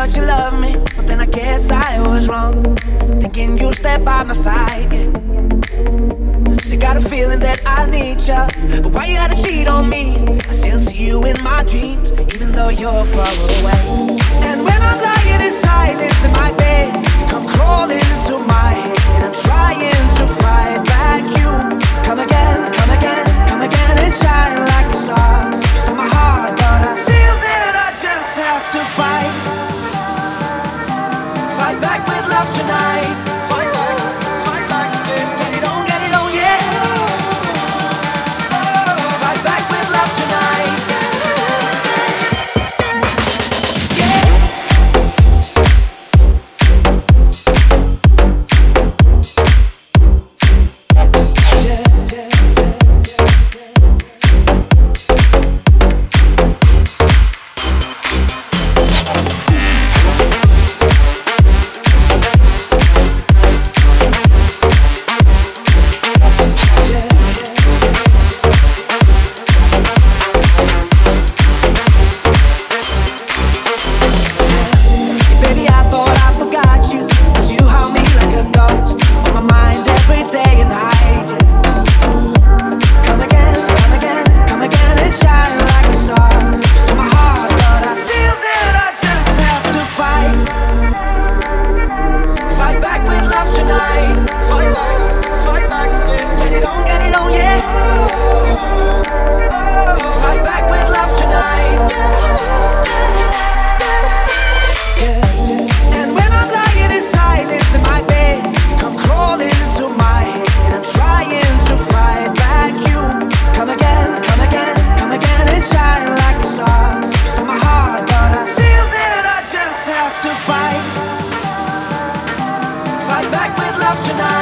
thought you loved me, but then I guess I was wrong. Thinking you step by my side, yeah. Still got a feeling that I need you, but why you gotta cheat on me? I still see you in my dreams, even though you're far away. to fight. Fight back with love tonight.